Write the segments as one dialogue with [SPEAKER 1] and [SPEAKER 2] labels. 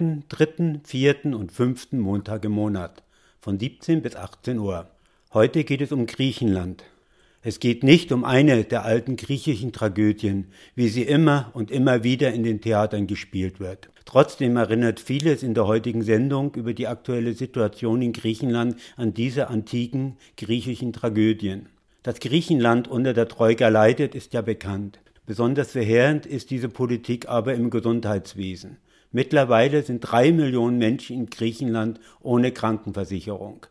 [SPEAKER 1] ersten, dritten, vierten und fünften Montag im Monat von 17 bis 18 Uhr. Heute geht es um Griechenland. Es geht nicht um eine der alten griechischen Tragödien, wie sie immer und immer wieder in den Theatern gespielt wird. Trotzdem erinnert vieles in der heutigen Sendung über die aktuelle Situation in Griechenland an diese antiken griechischen Tragödien. Dass Griechenland unter der Troika leidet, ist ja bekannt. Besonders verheerend ist diese Politik aber im Gesundheitswesen. Mittlerweile sind drei Millionen Menschen in Griechenland ohne Krankenversicherung.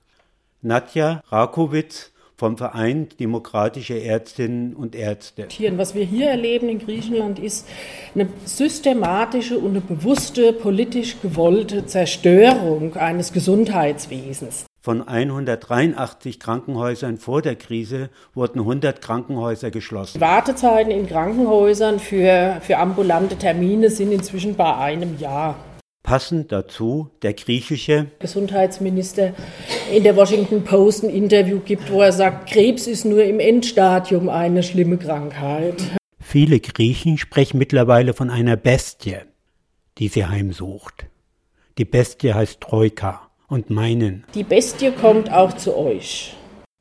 [SPEAKER 1] Nadja Rakowitz vom Verein Demokratische Ärztinnen und Ärzte.
[SPEAKER 2] Was wir hier erleben in Griechenland ist eine systematische und eine bewusste politisch gewollte Zerstörung eines Gesundheitswesens.
[SPEAKER 1] Von 183 Krankenhäusern vor der Krise wurden 100 Krankenhäuser geschlossen.
[SPEAKER 2] Wartezeiten in Krankenhäusern für, für ambulante Termine sind inzwischen bei einem Jahr.
[SPEAKER 1] Passend dazu der griechische
[SPEAKER 2] Gesundheitsminister in der Washington Post ein Interview gibt, wo er sagt, Krebs ist nur im Endstadium eine schlimme Krankheit.
[SPEAKER 1] Viele Griechen sprechen mittlerweile von einer Bestie, die sie heimsucht. Die Bestie heißt Troika und meinen.
[SPEAKER 2] Die Bestie kommt auch zu euch.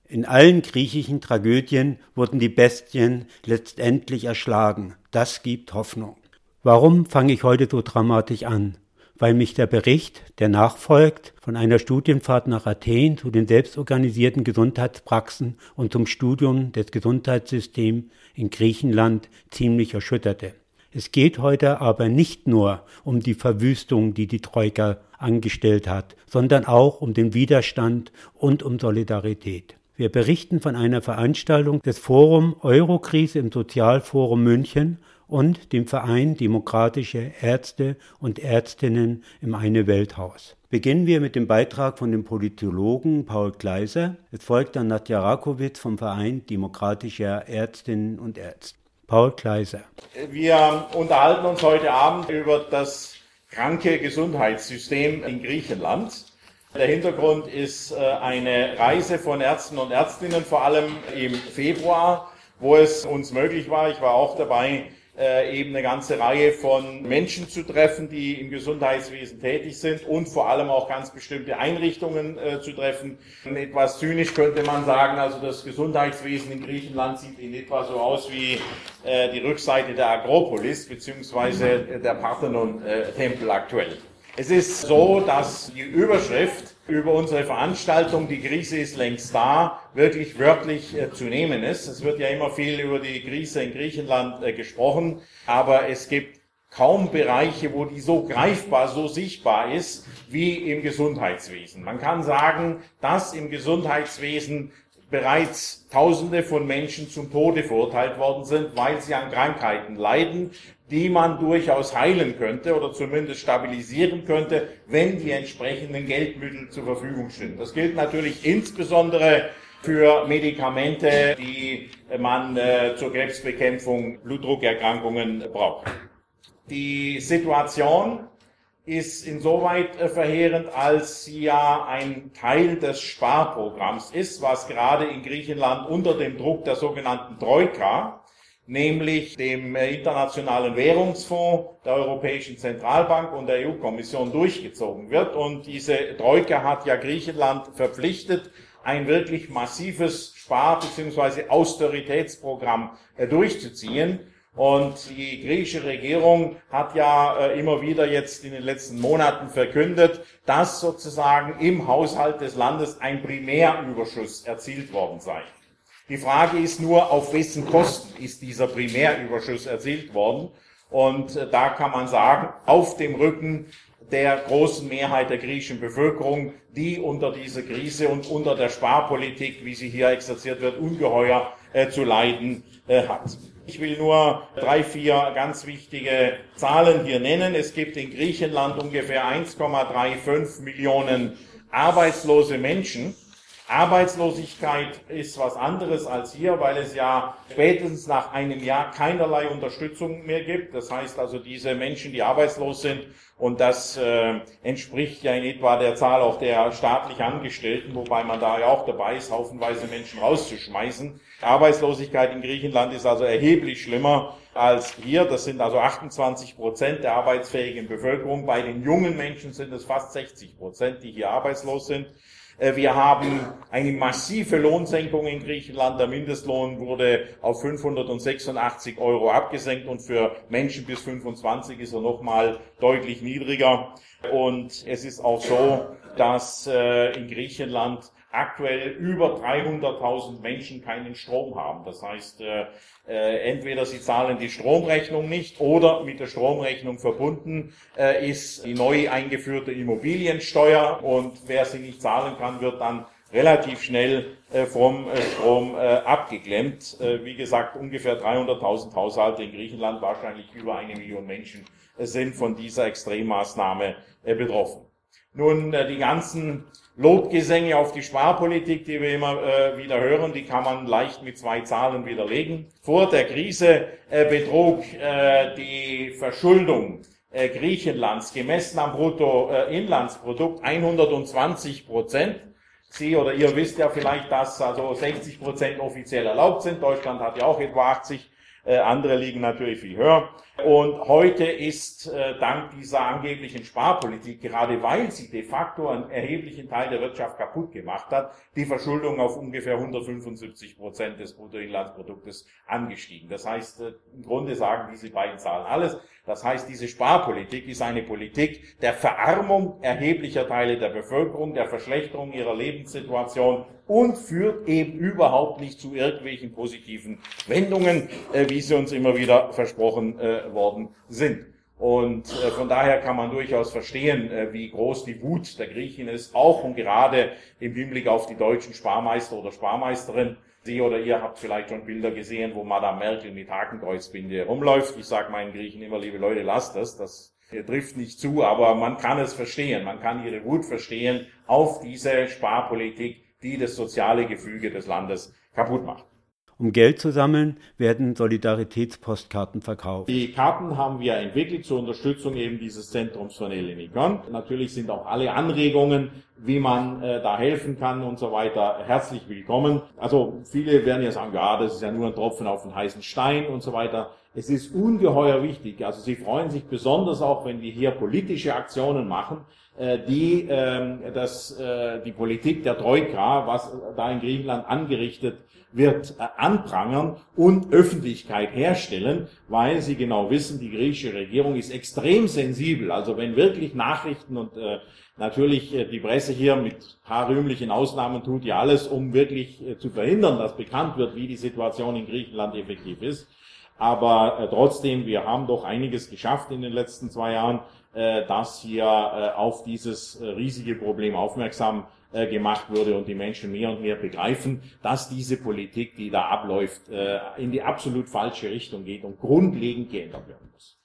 [SPEAKER 1] In allen griechischen Tragödien wurden die Bestien letztendlich erschlagen. Das gibt Hoffnung. Warum fange ich heute so dramatisch an? weil mich der Bericht, der nachfolgt, von einer Studienfahrt nach Athen zu den selbstorganisierten Gesundheitspraxen und zum Studium des Gesundheitssystems in Griechenland ziemlich erschütterte. Es geht heute aber nicht nur um die Verwüstung, die die Troika angestellt hat, sondern auch um den Widerstand und um Solidarität. Wir berichten von einer Veranstaltung des Forum Eurokrise im Sozialforum München und dem Verein Demokratische Ärzte und Ärztinnen im Eine Welthaus. Beginnen wir mit dem Beitrag von dem Politologen Paul Kleiser. Es folgt dann Nadja Rakowitz vom Verein Demokratischer Ärztinnen und Ärzte. Paul Kleiser.
[SPEAKER 3] Wir unterhalten uns heute Abend über das kranke Gesundheitssystem in Griechenland. Der Hintergrund ist äh, eine Reise von Ärzten und Ärztinnen, vor allem im Februar, wo es uns möglich war, ich war auch dabei, eben eine ganze Reihe von Menschen zu treffen, die im Gesundheitswesen tätig sind und vor allem auch ganz bestimmte Einrichtungen äh, zu treffen. Und etwas zynisch könnte man sagen, also das Gesundheitswesen in Griechenland sieht in etwa so aus wie äh, die Rückseite der Agropolis beziehungsweise der Parthenon-Tempel aktuell. Es ist so, dass die Überschrift über unsere Veranstaltung, die Krise ist längst da, wirklich wörtlich äh, zu nehmen ist. Es wird ja immer viel über die Krise in Griechenland äh, gesprochen, aber es gibt kaum Bereiche, wo die so greifbar, so sichtbar ist wie im Gesundheitswesen. Man kann sagen, dass im Gesundheitswesen bereits Tausende von Menschen zum Tode verurteilt worden sind, weil sie an Krankheiten leiden, die man durchaus heilen könnte oder zumindest stabilisieren könnte, wenn die entsprechenden Geldmittel zur Verfügung stehen. Das gilt natürlich insbesondere für Medikamente, die man äh, zur Krebsbekämpfung, Blutdruckerkrankungen braucht. Die Situation ist insoweit äh, verheerend, als sie ja ein Teil des Sparprogramms ist, was gerade in Griechenland unter dem Druck der sogenannten Troika, nämlich dem äh, Internationalen Währungsfonds, der Europäischen Zentralbank und der EU-Kommission durchgezogen wird. Und diese Troika hat ja Griechenland verpflichtet, ein wirklich massives Spar- bzw. Austeritätsprogramm äh, durchzuziehen. Und die griechische Regierung hat ja äh, immer wieder jetzt in den letzten Monaten verkündet, dass sozusagen im Haushalt des Landes ein Primärüberschuss erzielt worden sei. Die Frage ist nur, auf wessen Kosten ist dieser Primärüberschuss erzielt worden? Und äh, da kann man sagen, auf dem Rücken der großen Mehrheit der griechischen Bevölkerung, die unter dieser Krise und unter der Sparpolitik, wie sie hier exerziert wird, ungeheuer äh, zu leiden äh, hat. Ich will nur drei, vier ganz wichtige Zahlen hier nennen. Es gibt in Griechenland ungefähr 1,35 Millionen arbeitslose Menschen. Arbeitslosigkeit ist was anderes als hier, weil es ja spätestens nach einem Jahr keinerlei Unterstützung mehr gibt. Das heißt also, diese Menschen, die arbeitslos sind, und das äh, entspricht ja in etwa der Zahl auch der staatlich Angestellten, wobei man da ja auch dabei ist, haufenweise Menschen rauszuschmeißen. Arbeitslosigkeit in Griechenland ist also erheblich schlimmer als hier. Das sind also 28 Prozent der arbeitsfähigen Bevölkerung. Bei den jungen Menschen sind es fast 60 Prozent, die hier arbeitslos sind. Äh, wir haben eine massive Lohnsenkung in Griechenland. Der Mindestlohn wurde auf 586 Euro abgesenkt und für Menschen bis 25 ist er nochmal deutlich niedriger. Und es ist auch so, dass äh, in Griechenland aktuell über 300.000 Menschen keinen Strom haben. Das heißt, äh, äh, entweder sie zahlen die Stromrechnung nicht oder mit der Stromrechnung verbunden äh, ist die neu eingeführte Immobiliensteuer und wer sie nicht zahlen kann, wird dann relativ schnell äh, vom äh, Strom äh, abgeklemmt. Äh, wie gesagt, ungefähr 300.000 Haushalte in Griechenland, wahrscheinlich über eine Million Menschen sind von dieser Extremmaßnahme betroffen. Nun, die ganzen Lobgesänge auf die Sparpolitik, die wir immer äh, wieder hören, die kann man leicht mit zwei Zahlen widerlegen. Vor der Krise äh, betrug äh, die Verschuldung äh, Griechenlands gemessen am Bruttoinlandsprodukt 120 Prozent. Sie oder ihr wisst ja vielleicht, dass also 60 Prozent offiziell erlaubt sind. Deutschland hat ja auch etwa 80 äh, andere liegen natürlich viel höher. Und heute ist äh, dank dieser angeblichen Sparpolitik, gerade weil sie de facto einen erheblichen Teil der Wirtschaft kaputt gemacht hat, die Verschuldung auf ungefähr 175 Prozent des Bruttoinlandsproduktes angestiegen. Das heißt, äh, im Grunde sagen diese beiden Zahlen alles. Das heißt, diese Sparpolitik ist eine Politik der Verarmung erheblicher Teile der Bevölkerung, der Verschlechterung ihrer Lebenssituation und führt eben überhaupt nicht zu irgendwelchen positiven Wendungen, äh, wie sie uns immer wieder versprochen äh, worden sind. Und äh, von daher kann man durchaus verstehen, äh, wie groß die Wut der Griechen ist, auch und gerade im Hinblick auf die deutschen Sparmeister oder Sparmeisterin, Sie oder ihr habt vielleicht schon Bilder gesehen, wo Madame Merkel mit Hakenkreuzbinde rumläuft. Ich sage meinen Griechen immer, liebe Leute, lasst das. Das trifft nicht zu, aber man kann es verstehen. Man kann ihre Wut verstehen auf diese Sparpolitik, die das soziale Gefüge des Landes kaputt macht.
[SPEAKER 1] Um Geld zu sammeln, werden Solidaritätspostkarten verkauft.
[SPEAKER 3] Die Karten haben wir entwickelt zur Unterstützung eben dieses Zentrums von Elenigon. Natürlich sind auch alle Anregungen, wie man äh, da helfen kann und so weiter, herzlich willkommen. Also viele werden ja sagen, ja, das ist ja nur ein Tropfen auf den heißen Stein und so weiter. Es ist ungeheuer wichtig. Also sie freuen sich besonders auch, wenn wir hier politische Aktionen machen, die äh, das, äh, die Politik der Troika, was da in Griechenland angerichtet wird äh, anprangern und Öffentlichkeit herstellen, weil sie genau wissen, die griechische Regierung ist extrem sensibel. Also wenn wirklich Nachrichten und äh, natürlich äh, die Presse hier mit paar rühmlichen Ausnahmen tut ja alles, um wirklich äh, zu verhindern, dass bekannt wird, wie die Situation in Griechenland effektiv ist. Aber äh, trotzdem, wir haben doch einiges geschafft in den letzten zwei Jahren, äh, dass hier äh, auf dieses riesige Problem aufmerksam äh, gemacht wurde und die Menschen mehr und mehr begreifen, dass diese Politik, die da abläuft, äh, in die absolut falsche Richtung geht und grundlegend geändert werden muss.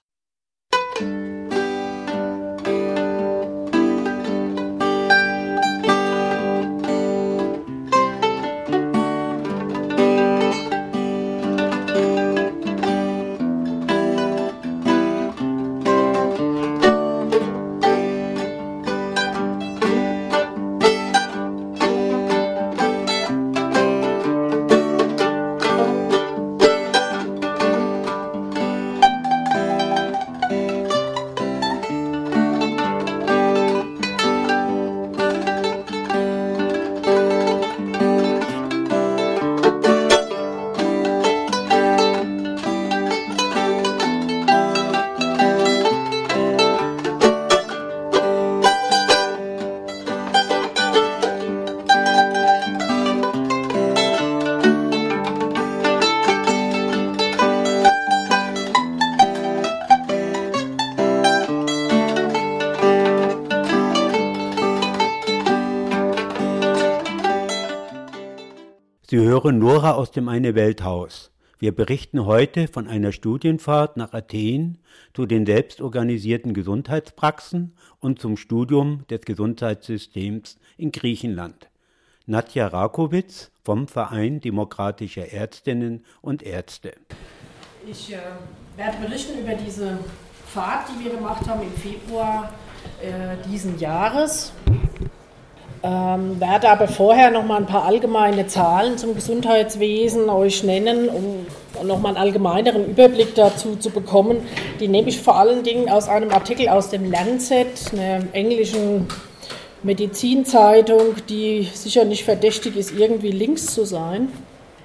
[SPEAKER 1] Höre Nora aus dem Eine Welthaus. Wir berichten heute von einer Studienfahrt nach Athen zu den selbstorganisierten Gesundheitspraxen und zum Studium des Gesundheitssystems in Griechenland. Nadja Rakowitz vom Verein Demokratische Ärztinnen und Ärzte.
[SPEAKER 2] Ich äh, werde berichten über diese Fahrt, die wir gemacht haben im Februar äh, diesen Jahres. Ähm, werde aber vorher noch mal ein paar allgemeine Zahlen zum Gesundheitswesen euch nennen, um noch mal einen allgemeineren Überblick dazu zu bekommen. Die nehme ich vor allen Dingen aus einem Artikel aus dem Lancet, einer englischen Medizinzeitung, die sicher nicht verdächtig ist, irgendwie links zu sein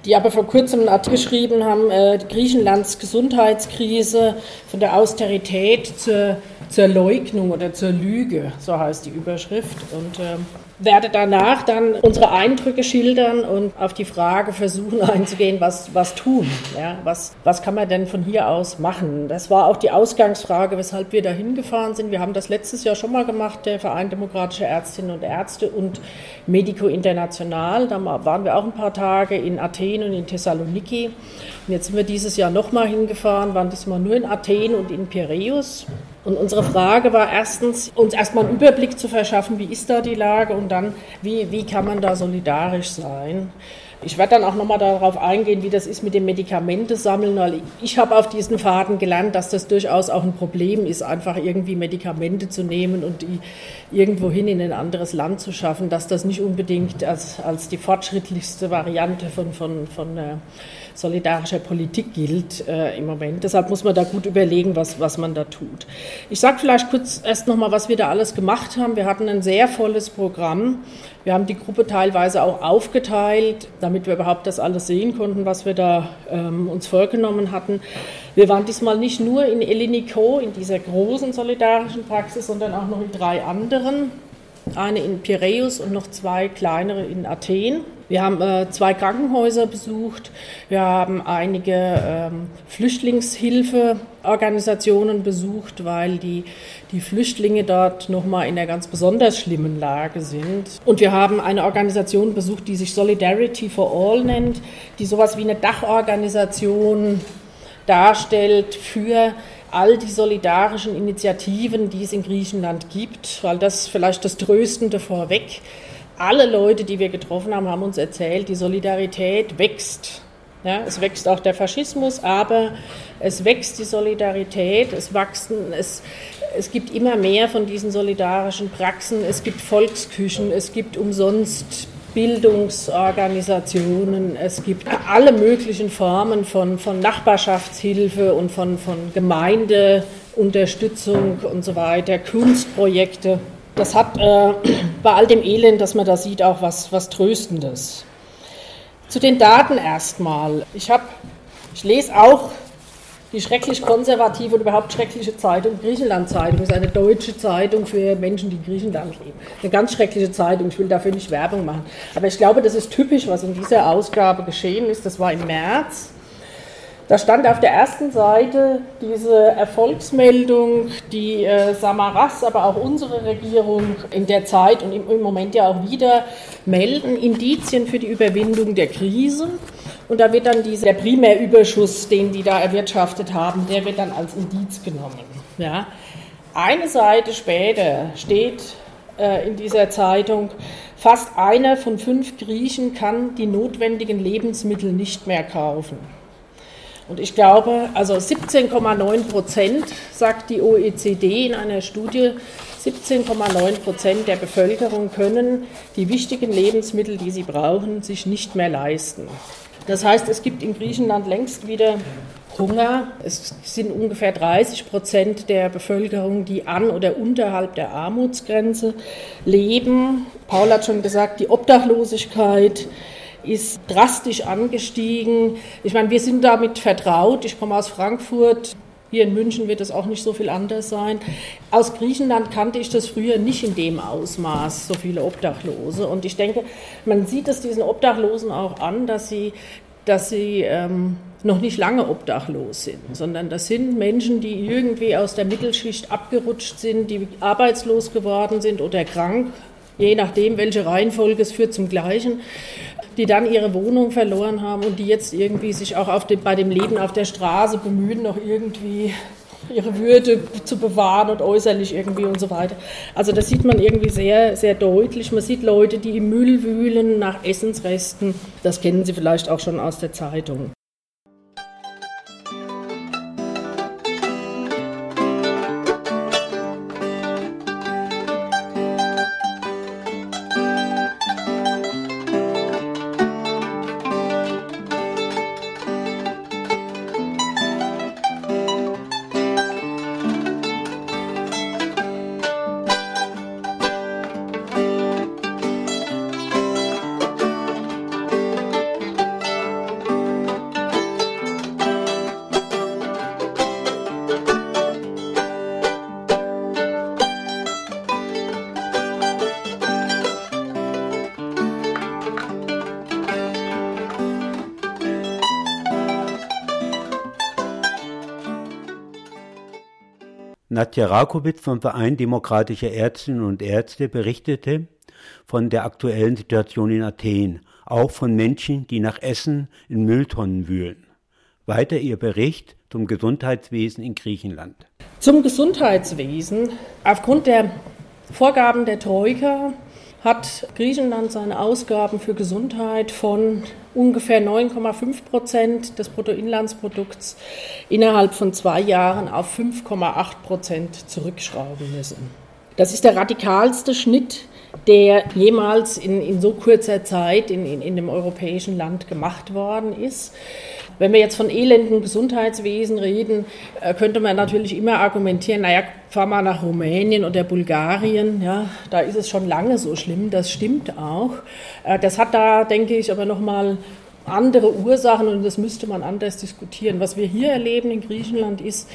[SPEAKER 2] die aber vor kurzem einen Artikel geschrieben haben, äh, Griechenlands Gesundheitskrise von der Austerität zur, zur Leugnung oder zur Lüge, so heißt die Überschrift. Und äh, werde danach dann unsere Eindrücke schildern und auf die Frage versuchen einzugehen, was, was tun. Ja, was, was kann man denn von hier aus machen? Das war auch die Ausgangsfrage, weshalb wir da hingefahren sind. Wir haben das letztes Jahr schon mal gemacht, der Verein Demokratischer Ärztinnen und Ärzte und Medico International. Da waren wir auch ein paar Tage in Athen und in Thessaloniki. Und jetzt sind wir dieses Jahr nochmal hingefahren, waren diesmal nur in Athen und in Piräus. Und unsere Frage war erstens, uns erstmal einen Überblick zu verschaffen, wie ist da die Lage und dann, wie, wie kann man da solidarisch sein. Ich werde dann auch nochmal darauf eingehen, wie das ist mit dem Medikamentesammeln, weil ich habe auf diesen Faden gelernt, dass das durchaus auch ein Problem ist, einfach irgendwie Medikamente zu nehmen und die irgendwohin in ein anderes Land zu schaffen, dass das nicht unbedingt als, als die fortschrittlichste Variante von, von, von äh, solidarischer Politik gilt äh, im Moment. Deshalb muss man da gut überlegen, was, was man da tut. Ich sage vielleicht kurz erst nochmal, was wir da alles gemacht haben. Wir hatten ein sehr volles Programm. Wir haben die Gruppe teilweise auch aufgeteilt, damit wir überhaupt das alles sehen konnten, was wir da ähm, uns vorgenommen hatten. Wir waren diesmal nicht nur in Elinico, in dieser großen solidarischen Praxis, sondern auch noch in drei anderen. Eine in Piräus und noch zwei kleinere in Athen. Wir haben äh, zwei Krankenhäuser besucht. Wir haben einige ähm, Flüchtlingshilfeorganisationen besucht, weil die, die Flüchtlinge dort nochmal in einer ganz besonders schlimmen Lage sind. Und wir haben eine Organisation besucht, die sich Solidarity for All nennt, die sowas wie eine Dachorganisation darstellt für all die solidarischen Initiativen, die es in Griechenland gibt, weil das vielleicht das Tröstende vorweg alle Leute, die wir getroffen haben, haben uns erzählt, die Solidarität wächst. Ja, es wächst auch der Faschismus, aber es wächst die Solidarität, es wachsen, es, es gibt immer mehr von diesen solidarischen Praxen, es gibt Volksküchen, es gibt umsonst Bildungsorganisationen, es gibt alle möglichen Formen von, von Nachbarschaftshilfe und von, von Gemeindeunterstützung und so weiter, Kunstprojekte das hat äh, bei all dem Elend, das man da sieht, auch was, was Tröstendes. Zu den Daten erstmal. Ich, hab, ich lese auch die schrecklich konservative und überhaupt schreckliche Zeitung, Griechenland-Zeitung, ist eine deutsche Zeitung für Menschen, die in Griechenland leben. Eine ganz schreckliche Zeitung, ich will dafür nicht Werbung machen. Aber ich glaube, das ist typisch, was in dieser Ausgabe geschehen ist. Das war im März. Da stand auf der ersten Seite diese Erfolgsmeldung, die äh, Samaras, aber auch unsere Regierung in der Zeit und im, im Moment ja auch wieder melden, Indizien für die Überwindung der Krise. Und da wird dann dieser Primärüberschuss, den die da erwirtschaftet haben, der wird dann als Indiz genommen. Ja. Eine Seite später steht äh, in dieser Zeitung, fast einer von fünf Griechen kann die notwendigen Lebensmittel nicht mehr kaufen. Und ich glaube, also 17,9 Prozent, sagt die OECD in einer Studie, 17,9 Prozent der Bevölkerung können die wichtigen Lebensmittel, die sie brauchen, sich nicht mehr leisten. Das heißt, es gibt in Griechenland längst wieder Hunger. Es sind ungefähr 30 Prozent der Bevölkerung, die an oder unterhalb der Armutsgrenze leben. Paul hat schon gesagt, die Obdachlosigkeit ist drastisch angestiegen. Ich meine, wir sind damit vertraut. Ich komme aus Frankfurt. Hier in München wird es auch nicht so viel anders sein. Aus Griechenland kannte ich das früher nicht in dem Ausmaß, so viele Obdachlose. Und ich denke, man sieht es diesen Obdachlosen auch an, dass sie, dass sie ähm, noch nicht lange obdachlos sind, sondern das sind Menschen, die irgendwie aus der Mittelschicht abgerutscht sind, die arbeitslos geworden sind oder krank, je nachdem, welche Reihenfolge es führt zum Gleichen die dann ihre Wohnung verloren haben und die jetzt irgendwie sich auch dem, bei dem Leben auf der Straße bemühen, noch irgendwie ihre Würde zu bewahren und äußerlich irgendwie und so weiter. Also das sieht man irgendwie sehr, sehr deutlich. Man sieht Leute, die im Müll wühlen nach Essensresten. Das kennen Sie vielleicht auch schon aus der Zeitung.
[SPEAKER 1] Nadja Rakowitz vom Verein Demokratische Ärztinnen und Ärzte berichtete von der aktuellen Situation in Athen, auch von Menschen, die nach Essen in Mülltonnen wühlen. Weiter ihr Bericht zum Gesundheitswesen in Griechenland.
[SPEAKER 2] Zum Gesundheitswesen. Aufgrund der Vorgaben der Troika hat Griechenland seine Ausgaben für Gesundheit von ungefähr 9,5 Prozent des Bruttoinlandsprodukts innerhalb von zwei Jahren auf 5,8 Prozent zurückschrauben müssen. Das ist der radikalste Schnitt, der jemals in, in so kurzer Zeit in, in, in dem europäischen Land gemacht worden ist. Wenn wir jetzt von elenden Gesundheitswesen reden, äh, könnte man natürlich immer argumentieren, naja, fahr mal nach Rumänien oder Bulgarien, ja, da ist es schon lange so schlimm, das stimmt auch. Äh, das hat da, denke ich, aber nochmal andere Ursachen und das müsste man anders diskutieren. Was wir hier erleben in Griechenland ist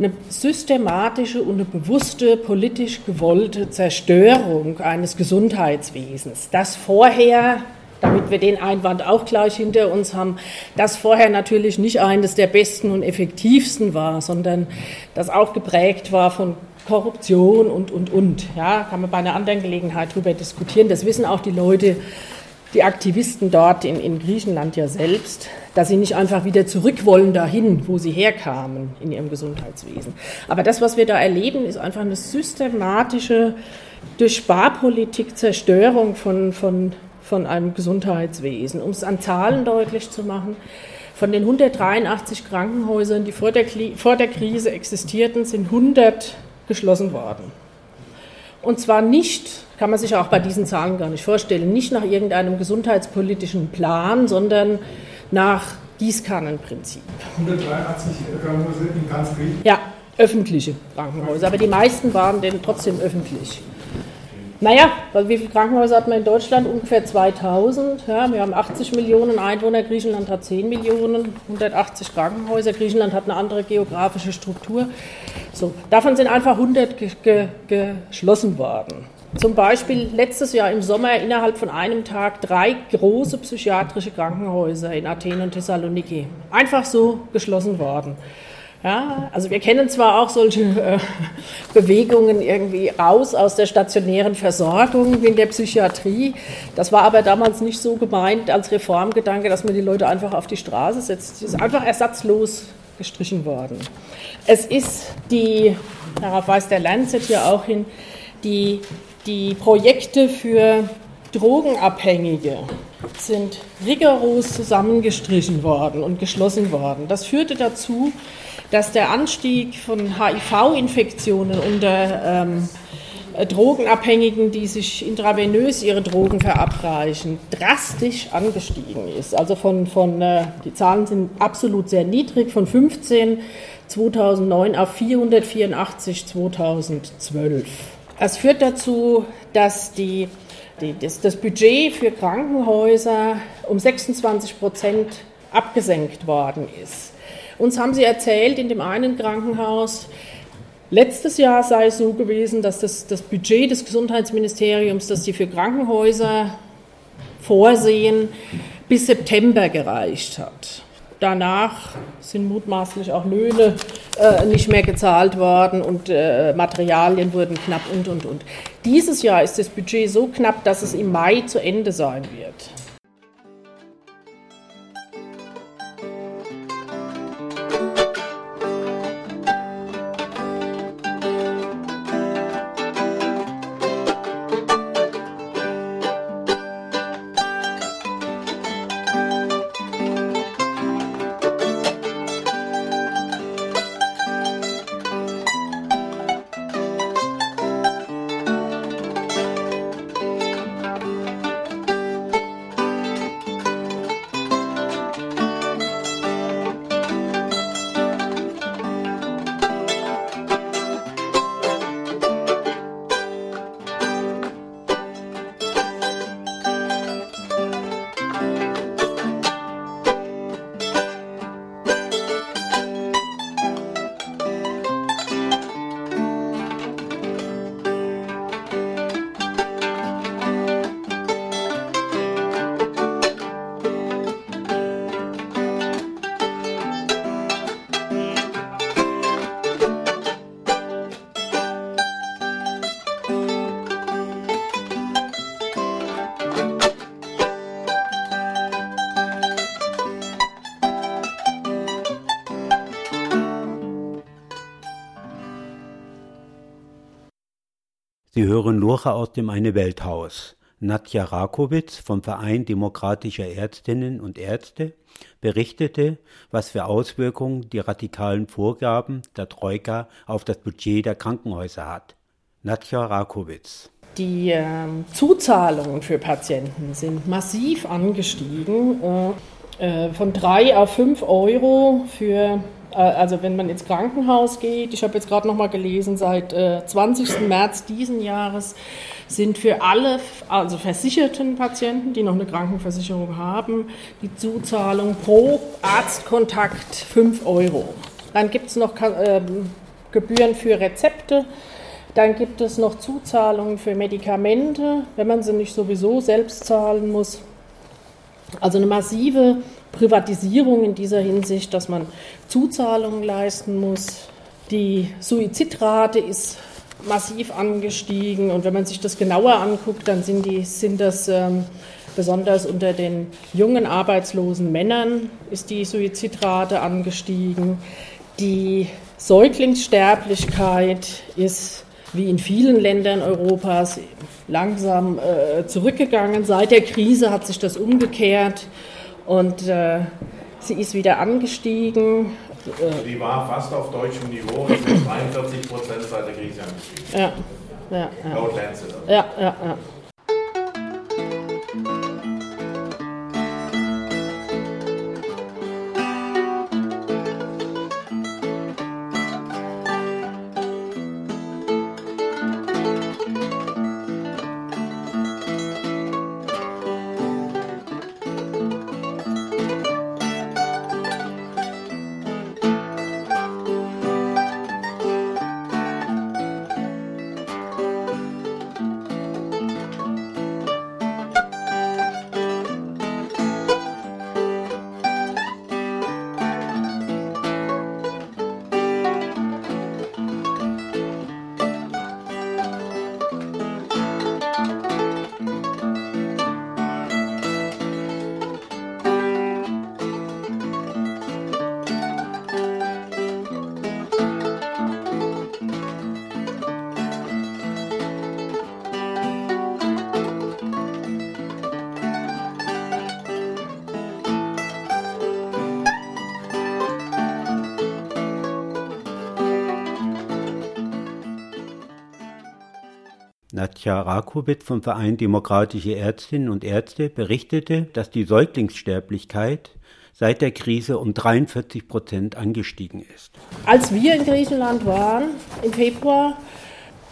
[SPEAKER 2] eine systematische und eine bewusste politisch gewollte Zerstörung eines Gesundheitswesens, das vorher damit wir den Einwand auch gleich hinter uns haben, das vorher natürlich nicht eines der besten und effektivsten war, sondern das auch geprägt war von Korruption und, und, und. Ja, kann man bei einer anderen Gelegenheit darüber diskutieren. Das wissen auch die Leute, die Aktivisten dort in, in Griechenland ja selbst, dass sie nicht einfach wieder zurück wollen dahin, wo sie herkamen in ihrem Gesundheitswesen. Aber das, was wir da erleben, ist einfach eine systematische, durch Sparpolitik Zerstörung von, von von einem Gesundheitswesen. Um es an Zahlen deutlich zu machen, von den 183 Krankenhäusern, die vor der, vor der Krise existierten, sind 100 geschlossen worden. Und zwar nicht, kann man sich auch bei diesen Zahlen gar nicht vorstellen, nicht nach irgendeinem gesundheitspolitischen Plan, sondern nach Gießkannenprinzip. 183 Krankenhäuser in ganz Griechenland? Ja, öffentliche Krankenhäuser, aber die meisten waren denn trotzdem öffentlich. Naja, weil wie viele Krankenhäuser hat man in Deutschland? Ungefähr 2000. Ja, wir haben 80 Millionen Einwohner, Griechenland hat 10 Millionen, 180 Krankenhäuser. Griechenland hat eine andere geografische Struktur. So, davon sind einfach 100 ge ge geschlossen worden. Zum Beispiel letztes Jahr im Sommer innerhalb von einem Tag drei große psychiatrische Krankenhäuser in Athen und Thessaloniki. Einfach so geschlossen worden. Ja, also wir kennen zwar auch solche äh, Bewegungen irgendwie raus aus der stationären Versorgung wie in der Psychiatrie. Das war aber damals nicht so gemeint als Reformgedanke, dass man die Leute einfach auf die Straße setzt. Es ist einfach ersatzlos gestrichen worden. Es ist die, darauf weist der Lancet ja auch hin, die, die Projekte für Drogenabhängige sind rigoros zusammengestrichen worden und geschlossen worden. Das führte dazu, dass der Anstieg von HIV-Infektionen unter ähm, Drogenabhängigen, die sich intravenös ihre Drogen verabreichen, drastisch angestiegen ist. Also von, von äh, die Zahlen sind absolut sehr niedrig, von 15 2009 auf 484 2012. Es führt dazu, dass die, die, das, das Budget für Krankenhäuser um 26 Prozent abgesenkt worden ist. Uns haben sie erzählt, in dem einen Krankenhaus, letztes Jahr sei es so gewesen, dass das, das Budget des Gesundheitsministeriums, das sie für Krankenhäuser vorsehen, bis September gereicht hat. Danach sind mutmaßlich auch Löhne äh, nicht mehr gezahlt worden und äh, Materialien wurden knapp und, und, und. Dieses Jahr ist das Budget so knapp, dass es im Mai zu Ende sein wird.
[SPEAKER 1] Hören Lore aus dem Eine Welthaus. Nadja Rakowitz vom Verein Demokratischer Ärztinnen und Ärzte berichtete, was für Auswirkungen die radikalen Vorgaben der Troika auf das Budget der Krankenhäuser hat. Nadja Rakowitz.
[SPEAKER 2] Die äh, Zuzahlungen für Patienten sind massiv angestiegen. Äh, äh von 3 auf 5 Euro für also wenn man ins Krankenhaus geht, ich habe jetzt gerade noch mal gelesen, seit äh, 20. März diesen Jahres sind für alle, also versicherten Patienten, die noch eine Krankenversicherung haben, die Zuzahlung pro Arztkontakt 5 Euro. Dann gibt es noch äh, Gebühren für Rezepte. Dann gibt es noch Zuzahlungen für Medikamente, wenn man sie nicht sowieso selbst zahlen muss. Also eine massive Privatisierung in dieser Hinsicht, dass man Zuzahlungen leisten muss. Die Suizidrate ist massiv angestiegen und wenn man sich das genauer anguckt, dann sind, die, sind das ähm, besonders unter den jungen arbeitslosen Männern ist die Suizidrate angestiegen. Die Säuglingssterblichkeit ist wie in vielen Ländern Europas langsam äh, zurückgegangen. Seit der Krise hat sich das umgekehrt und äh, sie ist wieder angestiegen.
[SPEAKER 3] Also die war fast auf deutschem Niveau, ist 43 Prozent seit der Krise angestiegen. Ja,
[SPEAKER 2] ja, ja.
[SPEAKER 3] Laut Lancet.
[SPEAKER 2] Ja, ja, ja.
[SPEAKER 1] Nadja Rakowitz vom Verein Demokratische Ärztinnen und Ärzte berichtete, dass die Säuglingssterblichkeit seit der Krise um 43 Prozent angestiegen ist.
[SPEAKER 2] Als wir in Griechenland waren im Februar,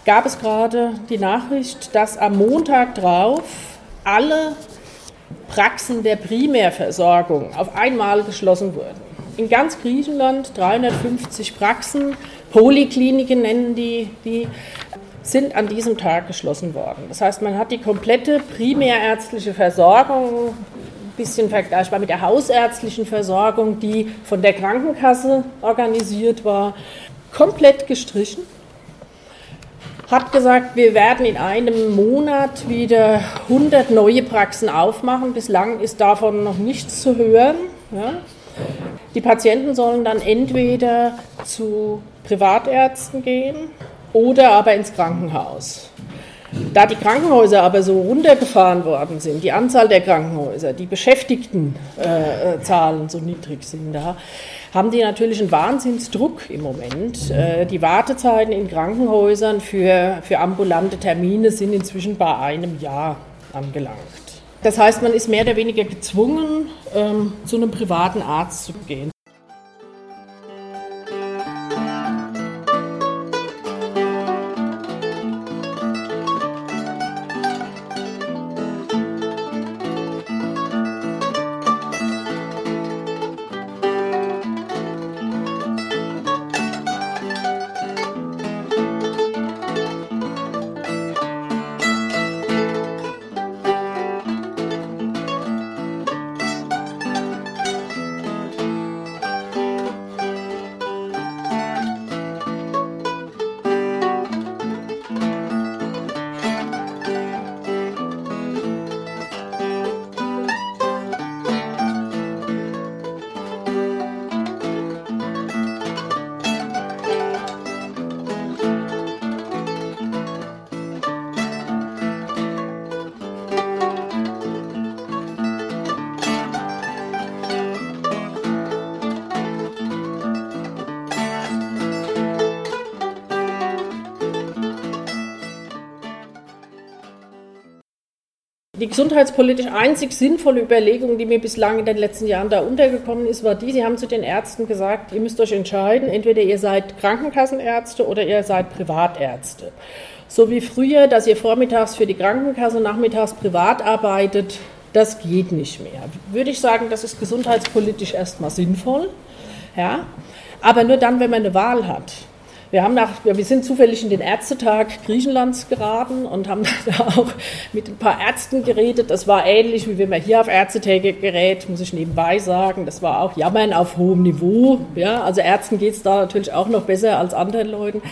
[SPEAKER 2] gab es gerade die Nachricht, dass am Montag drauf alle Praxen der Primärversorgung auf einmal geschlossen wurden. In ganz Griechenland 350 Praxen, Polikliniken nennen die, die sind an diesem Tag geschlossen worden. Das heißt, man hat die komplette primärärztliche Versorgung, ein bisschen vergleichbar mit der hausärztlichen Versorgung, die von der Krankenkasse organisiert war, komplett gestrichen. Hat gesagt, wir werden in einem Monat wieder 100 neue Praxen aufmachen. Bislang ist davon noch nichts zu hören. Ja. Die Patienten sollen dann entweder zu Privatärzten gehen oder aber ins Krankenhaus. Da die Krankenhäuser aber so runtergefahren worden sind, die Anzahl der Krankenhäuser, die Beschäftigtenzahlen äh, so niedrig sind, da haben die natürlich einen Wahnsinnsdruck im Moment. Äh, die Wartezeiten in Krankenhäusern für, für ambulante Termine sind inzwischen bei einem Jahr angelangt. Das heißt, man ist mehr oder weniger gezwungen, ähm, zu einem privaten Arzt zu gehen. Gesundheitspolitisch einzig sinnvolle Überlegung, die mir bislang in den letzten Jahren da untergekommen ist, war die, Sie haben zu den Ärzten gesagt, ihr müsst euch entscheiden, entweder ihr seid Krankenkassenärzte oder ihr seid Privatärzte. So wie früher, dass ihr vormittags für die Krankenkasse, nachmittags privat arbeitet, das geht nicht mehr. Würde ich sagen, das ist gesundheitspolitisch erstmal sinnvoll, ja? aber nur dann, wenn man eine Wahl hat. Wir, haben nach, wir sind zufällig in den Ärztetag Griechenlands geraten und haben da auch mit ein paar Ärzten geredet. Das war ähnlich, wie wenn man hier auf Ärztetage gerät, muss ich nebenbei sagen. Das war auch Jammern auf hohem Niveau. Ja, also Ärzten geht es da natürlich auch noch besser als anderen Leuten.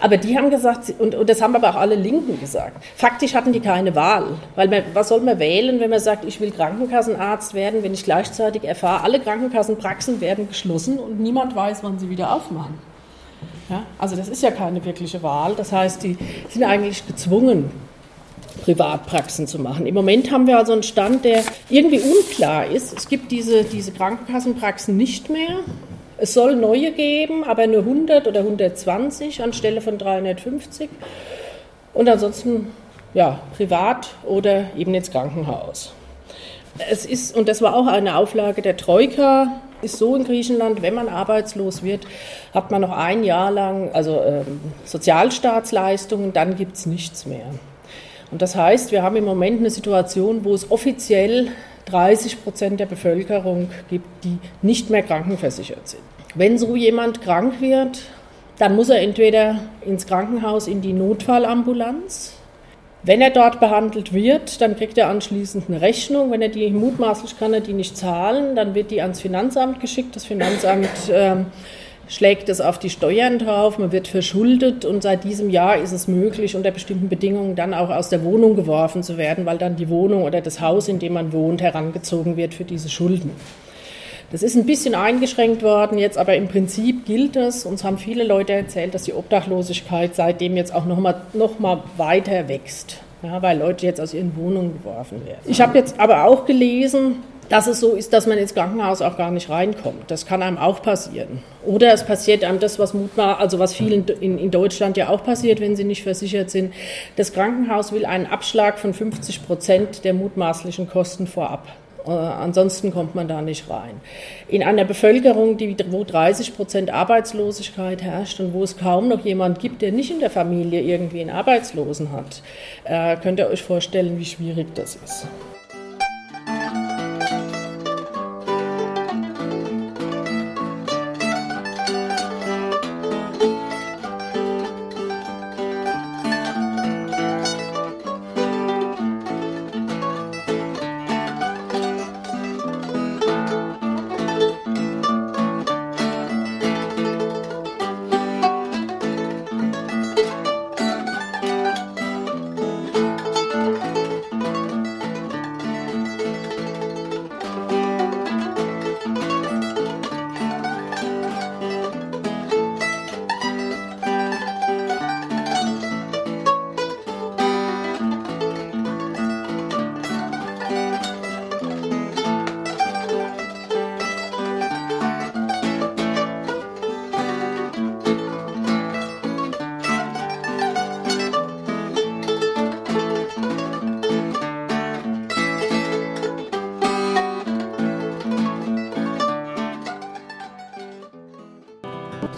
[SPEAKER 2] Aber die haben gesagt, und, und, das haben aber auch alle Linken gesagt, faktisch hatten die keine Wahl. Weil man, was soll man wählen, wenn man sagt, ich will Krankenkassenarzt werden, wenn ich gleichzeitig erfahre, alle Krankenkassenpraxen werden geschlossen und niemand weiß, wann sie wieder aufmachen. Ja? Also das ist ja keine wirkliche Wahl. Das heißt, die sind eigentlich gezwungen, Privatpraxen zu machen. Im Moment haben wir also einen Stand, der irgendwie unklar ist. Es gibt diese, diese Krankenkassenpraxen nicht mehr. Es soll neue geben, aber nur 100 oder 120 anstelle von 350. Und ansonsten ja, privat oder eben ins Krankenhaus. Es ist, und das war auch eine Auflage der Troika, ist so in Griechenland, wenn man arbeitslos wird, hat man noch ein Jahr lang also ähm, Sozialstaatsleistungen, dann gibt es nichts mehr. Und das heißt, wir haben im Moment eine Situation, wo es offiziell 30 Prozent der Bevölkerung gibt, die nicht mehr krankenversichert sind. Wenn so jemand krank wird, dann muss er entweder ins Krankenhaus in die Notfallambulanz wenn er dort behandelt wird, dann kriegt er anschließend eine Rechnung. Wenn er die mutmaßlich kann er die nicht zahlen, dann wird die ans Finanzamt geschickt. Das Finanzamt äh, schlägt es auf die Steuern drauf, man wird verschuldet und seit diesem Jahr ist es möglich, unter bestimmten Bedingungen dann auch aus der Wohnung geworfen zu werden, weil dann die Wohnung oder das Haus, in dem man wohnt, herangezogen wird für diese Schulden. Das ist ein bisschen eingeschränkt worden jetzt, aber im Prinzip gilt es. Uns haben viele Leute erzählt, dass die Obdachlosigkeit seitdem jetzt auch noch mal, noch mal weiter wächst, ja, weil Leute jetzt aus ihren Wohnungen geworfen werden. Ich habe jetzt aber auch gelesen, dass es so ist, dass man ins Krankenhaus auch gar nicht reinkommt. Das kann einem auch passieren. Oder es passiert einem das, was mutmaß, also was vielen in, in, Deutschland ja auch passiert, wenn sie nicht versichert sind. Das Krankenhaus will einen Abschlag von 50 Prozent der mutmaßlichen Kosten vorab. Äh, ansonsten kommt man da nicht rein. In einer Bevölkerung, die, wo 30 Prozent Arbeitslosigkeit herrscht und wo es kaum noch jemand gibt, der nicht in der Familie irgendwie einen Arbeitslosen hat, äh, könnt ihr euch vorstellen, wie schwierig das ist.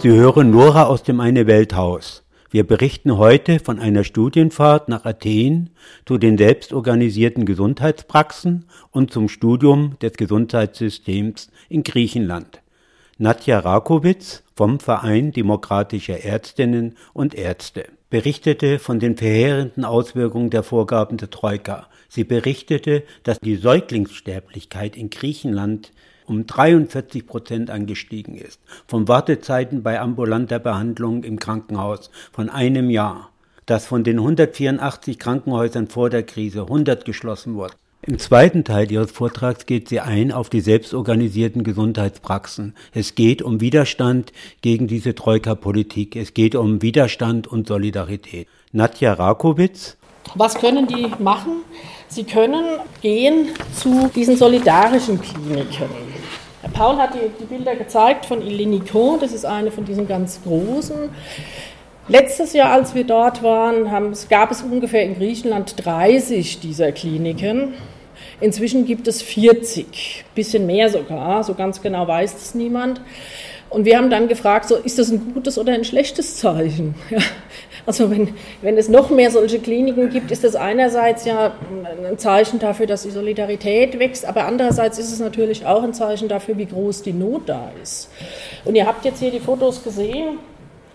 [SPEAKER 1] Sie hören Nora aus dem Eine Welthaus. Wir berichten heute von einer Studienfahrt nach Athen zu den selbstorganisierten Gesundheitspraxen und zum Studium des Gesundheitssystems in Griechenland. Nadja Rakowitz vom Verein Demokratischer Ärztinnen und Ärzte berichtete von den verheerenden Auswirkungen der Vorgaben der Troika. Sie berichtete, dass die Säuglingssterblichkeit in Griechenland um 43 Prozent angestiegen ist, von Wartezeiten bei ambulanter Behandlung im Krankenhaus von einem Jahr, dass von den 184 Krankenhäusern vor der Krise 100 geschlossen wurden. Im zweiten Teil Ihres Vortrags geht sie ein auf die selbstorganisierten Gesundheitspraxen. Es geht um Widerstand gegen diese Troika-Politik. Es geht um Widerstand und Solidarität. Nadja Rakowitz.
[SPEAKER 2] Was können die machen? Sie können gehen zu diesen solidarischen Kliniken. Paul hat die, die Bilder gezeigt von Ilinikon, das ist eine von diesen ganz großen. Letztes Jahr, als wir dort waren, haben, gab es ungefähr in Griechenland 30 dieser Kliniken. Inzwischen gibt es 40, bisschen mehr sogar, so ganz genau weiß es niemand. Und wir haben dann gefragt, so, ist das ein gutes oder ein schlechtes Zeichen? Ja, also wenn, wenn es noch mehr solche Kliniken gibt, ist das einerseits ja ein Zeichen dafür, dass die Solidarität wächst, aber andererseits ist es natürlich auch ein Zeichen dafür, wie groß die Not da ist. Und ihr habt jetzt hier die Fotos gesehen.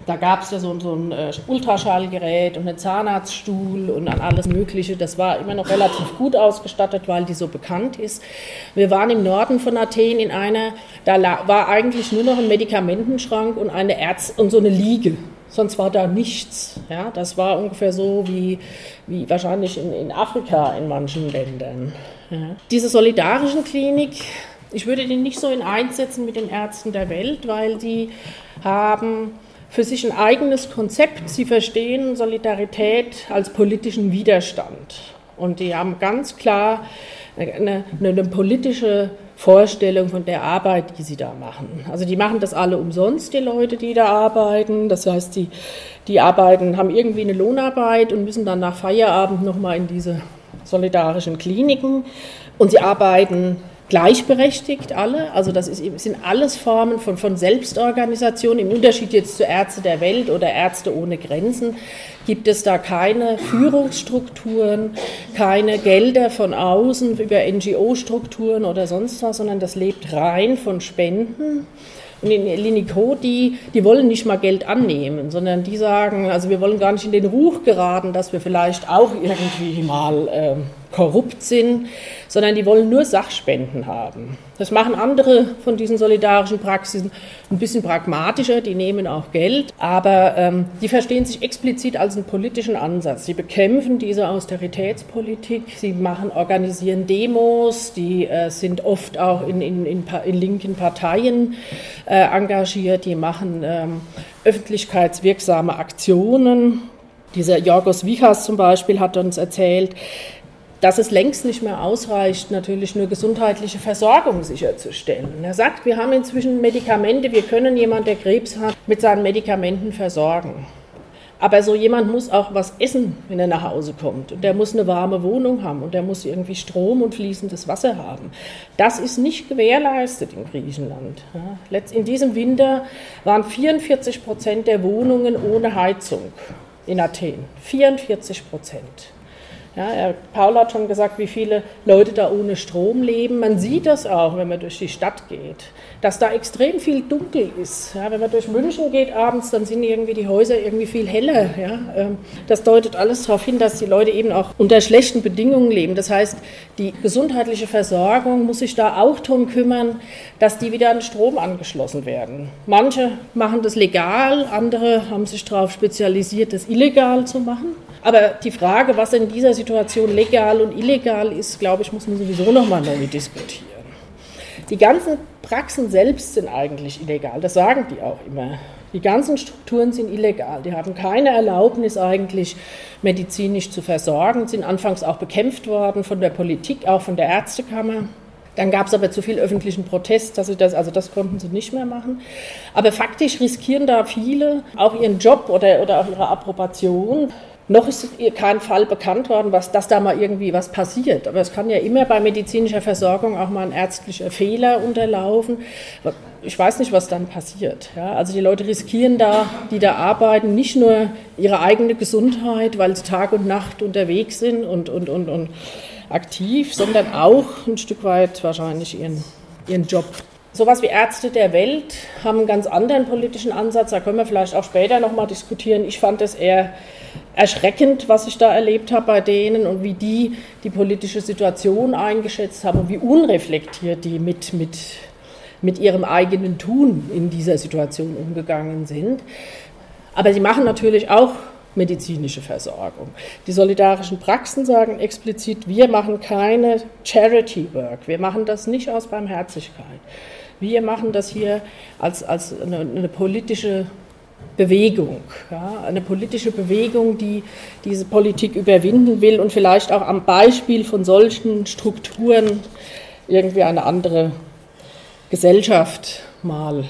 [SPEAKER 2] Da gab es ja so, so ein äh, Ultraschallgerät und einen Zahnarztstuhl und alles Mögliche. Das war immer noch relativ gut ausgestattet, weil die so bekannt ist. Wir waren im Norden von Athen in einer, da war eigentlich nur noch ein Medikamentenschrank und eine Ärz und so eine Liege. Sonst war da nichts. Ja, das war ungefähr so wie, wie wahrscheinlich in, in Afrika in manchen Ländern. Ja. Diese solidarischen Klinik, ich würde die nicht so in einsetzen mit den Ärzten der Welt, weil die haben für sich ein eigenes Konzept. Sie verstehen Solidarität als politischen Widerstand. Und die haben ganz klar eine, eine, politische Vorstellung von der Arbeit, die sie da machen. Also die machen das alle umsonst, die Leute, die da arbeiten. Das heißt, die, die arbeiten, haben irgendwie eine Lohnarbeit und müssen dann nach Feierabend nochmal in diese solidarischen Kliniken. Und sie arbeiten gleichberechtigt alle. Also das ist, sind alles Formen von, von Selbstorganisation. Im Unterschied jetzt zu Ärzte der Welt oder Ärzte ohne Grenzen gibt es da keine Führungsstrukturen, keine Gelder von außen über NGO-Strukturen oder sonst was, sondern das lebt rein von Spenden. Und in Linico, die, die wollen nicht mal Geld annehmen, sondern die sagen, also wir wollen gar nicht in den Ruch geraten, dass wir vielleicht auch irgendwie mal äh, korrupt sind, sondern die wollen nur Sachspenden haben. Das machen andere von diesen solidarischen Praxisen ein bisschen pragmatischer, die nehmen auch Geld, aber ähm, die verstehen sich explizit als einen politischen Ansatz. Sie bekämpfen diese Austeritätspolitik, sie machen, organisieren Demos, die äh, sind oft auch in, in, in, in linken Parteien äh, engagiert, die machen ähm, öffentlichkeitswirksame Aktionen. Dieser Jorgos Vichas zum Beispiel hat uns erzählt, dass es längst nicht mehr ausreicht, natürlich nur gesundheitliche Versorgung sicherzustellen. Er sagt, wir haben inzwischen Medikamente, wir können jemanden, der Krebs hat, mit seinen Medikamenten versorgen. Aber so jemand muss auch was essen, wenn er nach Hause kommt. Und der muss eine warme Wohnung haben und der muss irgendwie Strom und fließendes Wasser haben. Das ist nicht gewährleistet in Griechenland. In diesem Winter waren 44 Prozent der Wohnungen ohne Heizung in Athen. 44 Prozent. Ja, Paul hat schon gesagt, wie viele Leute da ohne Strom leben. Man sieht das auch, wenn man durch die Stadt geht, dass da extrem viel dunkel ist. Ja, wenn man durch München geht abends, dann sind irgendwie die Häuser irgendwie viel heller. Ja. Ähm, das deutet alles darauf hin, dass die Leute eben auch unter schlechten Bedingungen leben. Das heißt, die gesundheitliche Versorgung muss sich da auch darum kümmern, dass die wieder an Strom angeschlossen werden. Manche machen das legal, andere haben sich darauf spezialisiert, das illegal zu machen. Aber die Frage, was in dieser Situation legal und illegal ist, glaube ich, muss man sowieso nochmal neu diskutieren. Die ganzen Praxen selbst sind eigentlich illegal, das sagen die auch immer. Die ganzen Strukturen sind illegal. Die haben keine Erlaubnis eigentlich medizinisch zu versorgen, sind anfangs auch bekämpft worden von der Politik, auch von der Ärztekammer. Dann gab es aber zu viel öffentlichen Protest, dass sie das, also das konnten sie nicht mehr machen. Aber faktisch riskieren da viele auch ihren Job oder, oder auch ihre Approbation. Noch ist kein Fall bekannt worden, was, dass da mal irgendwie was passiert. Aber es kann ja immer bei medizinischer Versorgung auch mal ein ärztlicher Fehler unterlaufen. Ich weiß nicht, was dann passiert. Ja, also die Leute riskieren da, die da arbeiten, nicht nur ihre eigene Gesundheit, weil sie Tag und Nacht unterwegs sind und, und, und, und aktiv, sondern auch ein Stück weit wahrscheinlich ihren, ihren Job. Sowas wie Ärzte der Welt haben einen ganz anderen politischen Ansatz. Da können wir vielleicht auch später nochmal diskutieren. Ich fand es eher erschreckend, was ich da erlebt habe bei denen und wie die die politische Situation eingeschätzt haben und wie unreflektiert die mit, mit, mit ihrem eigenen Tun in dieser Situation umgegangen sind. Aber sie machen natürlich auch medizinische Versorgung. Die solidarischen Praxen sagen explizit, wir machen keine Charity Work, wir machen das nicht aus Barmherzigkeit. Wir machen das hier als, als eine, eine politische Bewegung, ja, eine politische Bewegung, die diese Politik überwinden will und vielleicht auch am Beispiel von solchen Strukturen irgendwie eine andere Gesellschaft mal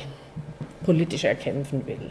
[SPEAKER 2] politisch erkämpfen will.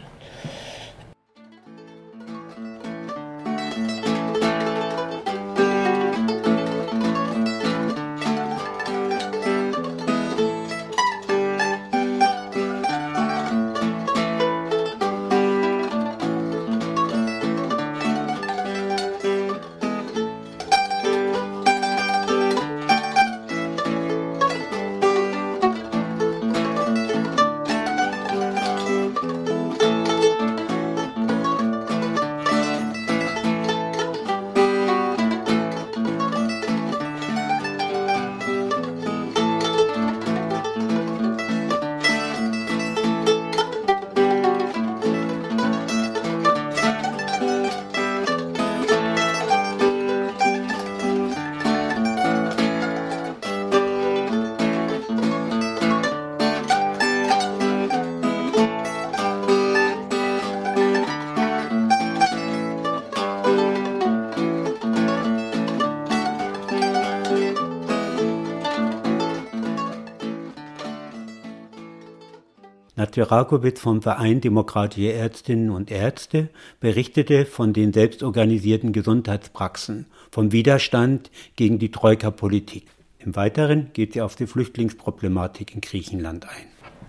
[SPEAKER 1] Nadja Rakowitz vom Verein Demokratische Ärztinnen und Ärzte berichtete von den selbstorganisierten Gesundheitspraxen, vom Widerstand gegen die Troika-Politik. Im Weiteren geht sie auf die Flüchtlingsproblematik in Griechenland ein.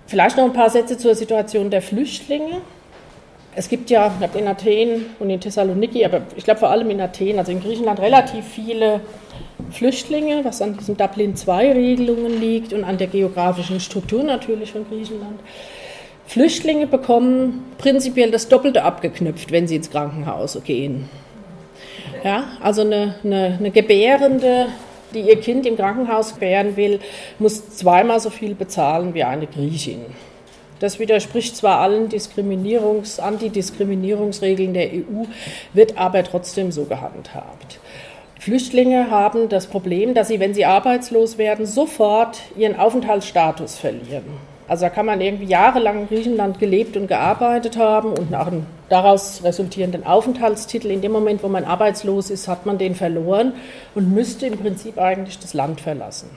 [SPEAKER 2] Vielleicht noch ein paar Sätze zur Situation der Flüchtlinge. Es gibt ja in Athen und in Thessaloniki, aber ich glaube vor allem in Athen, also in Griechenland, relativ viele Flüchtlinge, was an diesen Dublin II-Regelungen liegt und an der geografischen Struktur natürlich von Griechenland. Flüchtlinge bekommen prinzipiell das Doppelte abgeknüpft, wenn sie ins Krankenhaus gehen. Ja, also eine, eine, eine Gebärende, die ihr Kind im Krankenhaus gebären will, muss zweimal so viel bezahlen wie eine Griechin. Das widerspricht zwar allen Diskriminierungs-, Antidiskriminierungsregeln der EU, wird aber trotzdem so gehandhabt. Flüchtlinge haben das Problem, dass sie, wenn sie arbeitslos werden, sofort ihren Aufenthaltsstatus verlieren. Also da kann man irgendwie jahrelang in Griechenland gelebt und gearbeitet haben und nach einem daraus resultierenden Aufenthaltstitel. In dem Moment, wo man arbeitslos ist, hat man den verloren und müsste im Prinzip eigentlich das Land verlassen.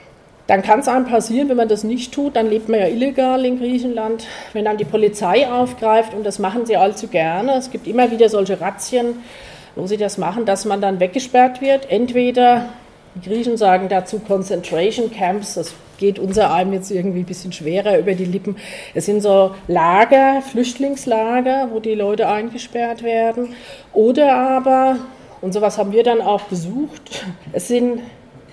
[SPEAKER 2] Dann kann es einem passieren, wenn man das nicht tut, dann lebt man ja illegal in Griechenland. Wenn dann die Polizei aufgreift, und das machen sie allzu gerne, es gibt immer wieder solche Razzien, wo sie das machen, dass man dann weggesperrt wird. Entweder, die Griechen sagen dazu Concentration Camps, das geht unser einem jetzt irgendwie ein bisschen schwerer über die Lippen. Es sind so Lager, Flüchtlingslager, wo die Leute eingesperrt werden. Oder aber, und sowas haben wir dann auch besucht, es sind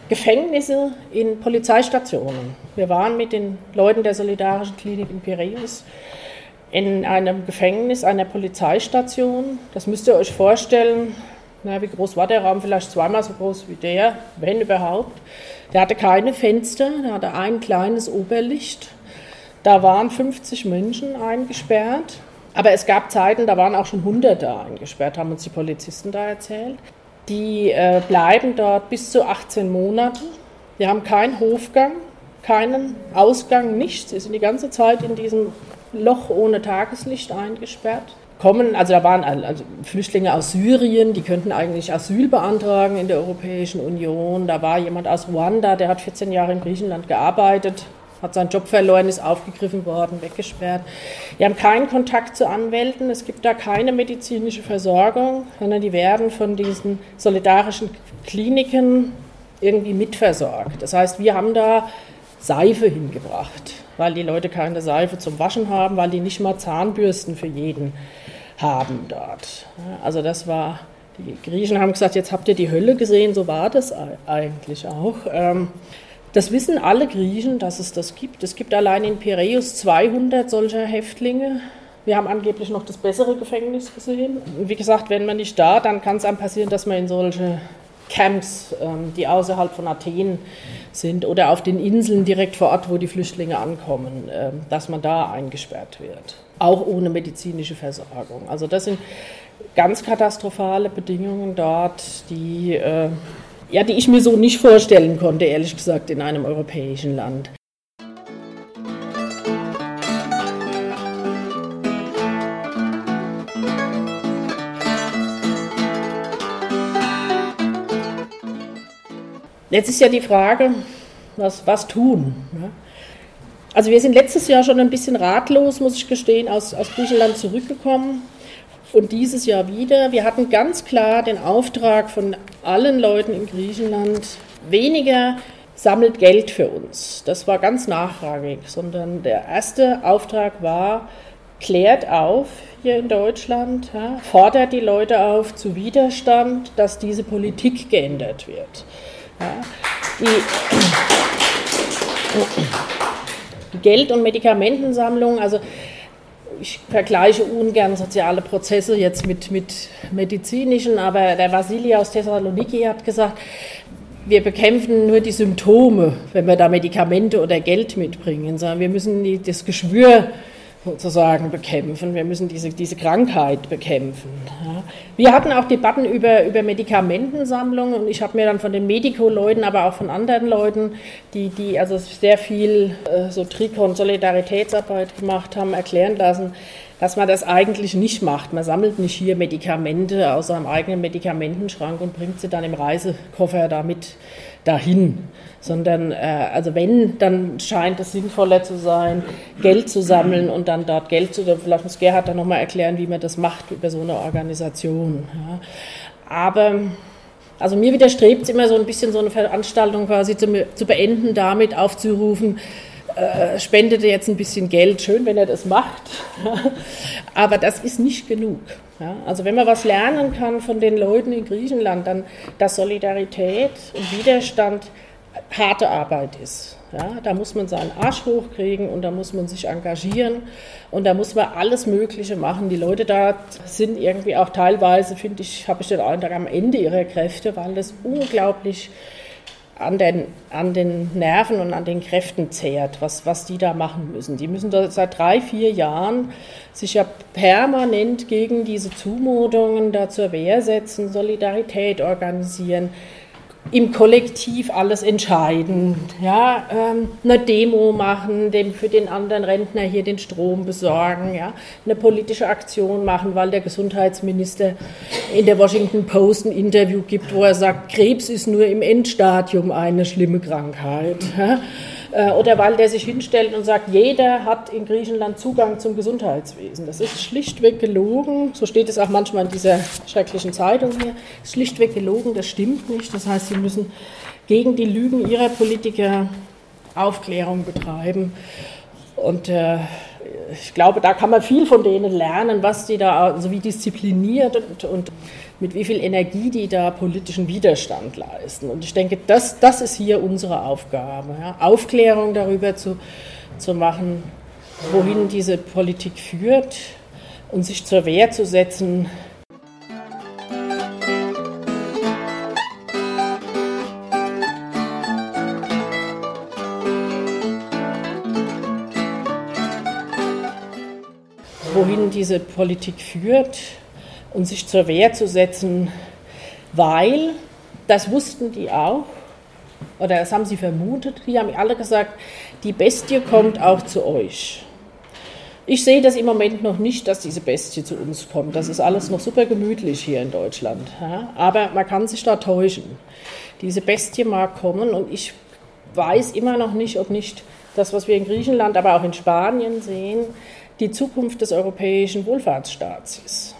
[SPEAKER 2] Gefängnisse in Polizeistationen. Wir waren mit den Leuten der Solidarischen Klinik in Piräus in einem Gefängnis einer Polizeistation. Das müsst ihr euch vorstellen. Na, wie groß war der Raum? Vielleicht zweimal so groß wie der, wenn überhaupt. Der hatte keine Fenster, der hatte ein kleines Oberlicht. Da waren 50 Menschen eingesperrt. Aber es gab Zeiten, da waren auch schon Hunderte eingesperrt, haben uns die Polizisten da erzählt. Die äh, bleiben dort bis zu 18 Monate. Die haben keinen Hofgang, keinen Ausgang, nichts. Sie sind die ganze Zeit in diesem Loch ohne Tageslicht eingesperrt kommen, also da waren also Flüchtlinge aus Syrien, die könnten eigentlich Asyl beantragen in der Europäischen Union. Da war jemand aus Ruanda, der hat 14 Jahre in Griechenland gearbeitet, hat seinen Job verloren, ist aufgegriffen worden, weggesperrt. Die haben keinen Kontakt zu Anwälten, es gibt da keine medizinische Versorgung, sondern die werden von diesen solidarischen Kliniken irgendwie mitversorgt. Das heißt, wir haben da Seife hingebracht, weil die Leute keine Seife zum Waschen haben, weil die nicht mal Zahnbürsten für jeden haben dort. Also das war, die Griechen haben gesagt, jetzt habt ihr die Hölle gesehen, so war das eigentlich auch. Ähm, das wissen alle Griechen, dass es das gibt. Es gibt allein in Piräus 200 solcher Häftlinge. Wir haben angeblich noch das bessere Gefängnis gesehen. Wie gesagt, wenn man nicht da, dann kann es einem passieren, dass man in solche Camps, ähm, die außerhalb von Athen sind oder auf den Inseln direkt vor Ort, wo die Flüchtlinge ankommen, ähm, dass man da eingesperrt wird auch ohne medizinische Versorgung. Also das sind ganz katastrophale Bedingungen dort, die, äh, ja, die ich mir so nicht vorstellen konnte, ehrlich gesagt, in einem europäischen Land. Jetzt ist ja die Frage, was, was tun? Ne? Also wir sind letztes Jahr schon ein bisschen ratlos, muss ich gestehen, aus, aus Griechenland zurückgekommen und dieses Jahr wieder. Wir hatten ganz klar den Auftrag von allen Leuten in Griechenland, weniger sammelt Geld für uns. Das war ganz nachrangig, sondern der erste Auftrag war, klärt auf hier in Deutschland, ja, fordert die Leute auf zu Widerstand, dass diese Politik geändert wird. Ja, die, Geld- und Medikamentensammlung, also ich vergleiche ungern soziale Prozesse jetzt mit, mit medizinischen, aber der Vasili aus Thessaloniki hat gesagt, wir bekämpfen nur die Symptome, wenn wir da Medikamente oder Geld mitbringen, sondern wir müssen das Geschwür sozusagen bekämpfen. Wir müssen diese, diese Krankheit bekämpfen. Ja. Wir hatten auch Debatten über, über Medikamentensammlungen und ich habe mir dann von den Medico-Leuten, aber auch von anderen Leuten, die, die also sehr viel äh, so Trikon Solidaritätsarbeit gemacht haben, erklären lassen, dass man das eigentlich nicht macht. Man sammelt nicht hier Medikamente aus seinem eigenen Medikamentenschrank und bringt sie dann im Reisekoffer damit dahin, sondern äh, also wenn, dann scheint es sinnvoller zu sein, Geld zu sammeln und dann dort Geld zu, vielleicht muss Gerhard dann nochmal erklären, wie man das macht über so eine Organisation. Ja. Aber also mir widerstrebt es immer so ein bisschen so eine Veranstaltung quasi zu, zu beenden, damit aufzurufen, äh, spendete jetzt ein bisschen Geld, schön, wenn er das macht, aber das ist nicht genug. Ja? Also wenn man was lernen kann von den Leuten in Griechenland, dann, dass Solidarität und Widerstand harte Arbeit ist. Ja? Da muss man seinen Arsch hochkriegen und da muss man sich engagieren und da muss man alles Mögliche machen. Die Leute da sind irgendwie auch teilweise, finde ich, habe ich den Eindruck, am Ende ihrer Kräfte, weil das unglaublich an den, an den Nerven und an den Kräften zehrt, was, was die da machen müssen. Die müssen da seit drei, vier Jahren sich ja permanent gegen diese Zumutungen da zur Wehr setzen, Solidarität organisieren, im Kollektiv alles entscheiden, ja, ähm, eine Demo machen, dem für den anderen Rentner hier den Strom besorgen, ja, eine politische Aktion machen, weil der Gesundheitsminister in der Washington Post ein Interview gibt, wo er sagt, Krebs ist nur im Endstadium eine schlimme Krankheit. Ja. Äh, oder weil der sich hinstellt und sagt, jeder hat in Griechenland Zugang zum Gesundheitswesen. Das ist schlichtweg gelogen. So steht es auch manchmal in dieser schrecklichen Zeitung hier. Schlichtweg gelogen, das stimmt nicht. Das heißt, sie müssen gegen die Lügen ihrer Politiker Aufklärung betreiben. Und äh, ich glaube, da kann man viel von denen lernen, was die da, also wie diszipliniert und, und mit wie viel Energie die da politischen Widerstand leisten. Und ich denke, das, das ist hier unsere Aufgabe, ja? Aufklärung darüber zu, zu machen, wohin diese Politik führt und sich zur Wehr zu setzen wohin diese Politik führt und sich zur Wehr zu setzen, weil, das wussten die auch, oder das haben sie vermutet, die haben alle gesagt, die Bestie kommt auch zu euch. Ich sehe das im Moment noch nicht, dass diese Bestie zu uns kommt. Das ist alles noch super gemütlich hier in Deutschland. Aber man kann sich da täuschen. Diese Bestie mag kommen und ich weiß immer noch nicht, ob nicht das, was wir in Griechenland, aber auch in Spanien sehen, die Zukunft des europäischen Wohlfahrtsstaats ist.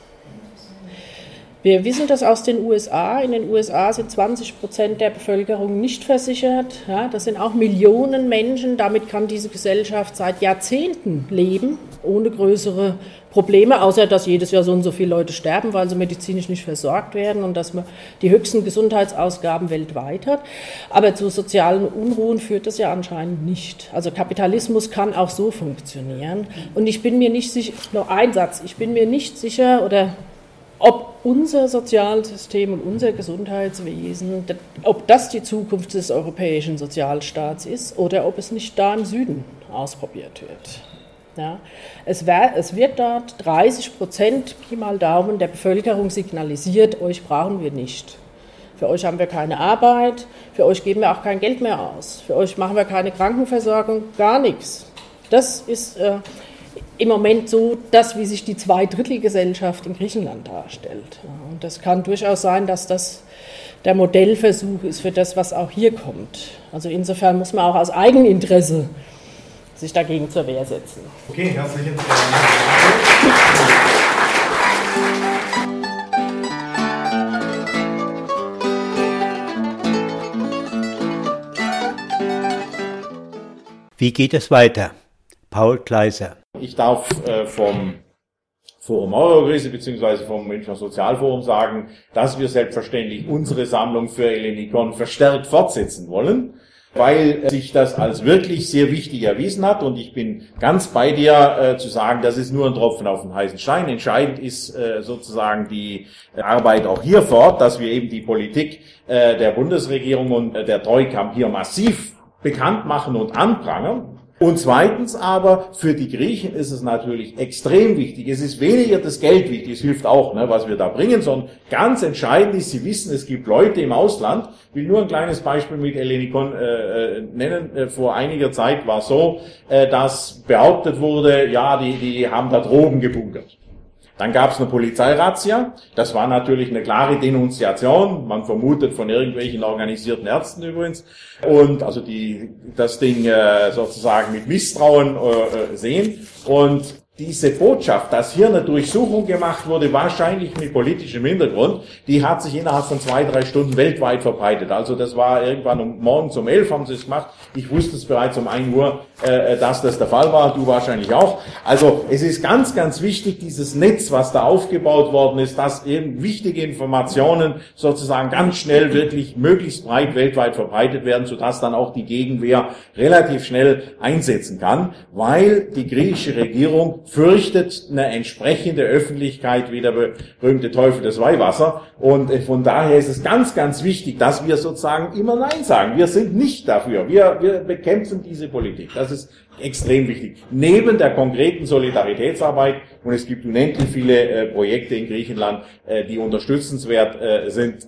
[SPEAKER 2] Wir wissen das aus den USA. In den USA sind 20 Prozent der Bevölkerung nicht versichert. Ja, das sind auch Millionen Menschen. Damit kann diese Gesellschaft seit Jahrzehnten leben, ohne größere Probleme, außer dass jedes Jahr so und so viele Leute sterben, weil sie medizinisch nicht versorgt werden und dass man die höchsten Gesundheitsausgaben weltweit hat. Aber zu sozialen Unruhen führt das ja anscheinend nicht. Also Kapitalismus kann auch so funktionieren. Und ich bin mir nicht sicher, nur ein Satz, ich bin mir nicht sicher oder ob unser Sozialsystem und unser Gesundheitswesen, ob das die Zukunft des europäischen Sozialstaats ist oder ob es nicht da im Süden ausprobiert wird. Ja, es, wär, es, wird dort 30 Prozent, Pi mal Daumen, der Bevölkerung signalisiert, euch brauchen wir nicht. Für euch haben wir keine Arbeit, für euch geben wir auch kein Geld mehr aus, für euch machen wir keine Krankenversorgung, gar nichts. Das ist äh, im Moment so das, wie sich die Zweidrittelgesellschaft in Griechenland darstellt. Und das kann durchaus sein, dass das der Modellversuch ist für das, was auch hier kommt. Also insofern muss man auch aus Eigeninteresse sich dagegen zur Wehr setzen. Okay, herzlichen Dank.
[SPEAKER 1] Wie geht es weiter? Paul Kleiser.
[SPEAKER 3] Ich darf äh, vom Forum Eurokrise beziehungsweise vom Münchner Sozialforum sagen, dass wir selbstverständlich unsere Sammlung für Elenikon verstärkt fortsetzen wollen, weil sich das als wirklich sehr wichtig erwiesen hat und ich bin ganz bei dir äh, zu sagen, das ist nur ein Tropfen auf den heißen Stein. Entscheidend ist äh, sozusagen die Arbeit auch hier fort, dass wir eben die Politik äh, der Bundesregierung und äh, der Troika hier massiv bekannt machen und anprangern Und zweitens aber, für die Griechen ist es natürlich extrem wichtig. Es ist weniger das Geld wichtig, es hilft auch, ne, was wir da bringen, sondern ganz entscheidend ist, sie wissen, es gibt Leute im Ausland, ich will nur ein kleines Beispiel mit Ellenikon äh, äh nennen. Äh, vor einiger Zeit war so, äh, dass behauptet wurde, ja, die, die haben da Drogen gebunkert. Dann gab es eine Polizeirazzia. Das war natürlich eine klare Denunziation. Man vermutet von irgendwelchen organisierten Ärzten übrigens. Und also die das Ding äh, sozusagen mit Misstrauen äh, äh sehen. Und diese Botschaft, dass hier eine Durchsuchung gemacht wurde, wahrscheinlich mit politischem Hintergrund, die hat sich innerhalb von zwei, drei Stunden weltweit verbreitet. Also das war irgendwann um morgens um elf haben sie es gemacht. Ich wusste es bereits um ein Uhr, äh, dass das der Fall war. Du wahrscheinlich auch. Also es ist ganz, ganz wichtig, dieses Netz, was da aufgebaut worden ist, dass eben wichtige Informationen sozusagen ganz schnell wirklich möglichst breit weltweit verbreitet werden, sodass dann auch die Gegenwehr relativ schnell einsetzen kann, weil die griechische Regierung fürchtet eine entsprechende Öffentlichkeit wie der berühmte Teufel des Weihwasser. Und äh, von daher ist es ganz, ganz wichtig, dass wir sozusagen immer Nein sagen. Wir sind nicht dafür. Wir, wir bekämpfen diese Politik. Das ist extrem wichtig. Neben der konkreten Solidaritätsarbeit, und es gibt unendlich viele äh, Projekte in Griechenland, äh, die unterstützenswert äh, sind,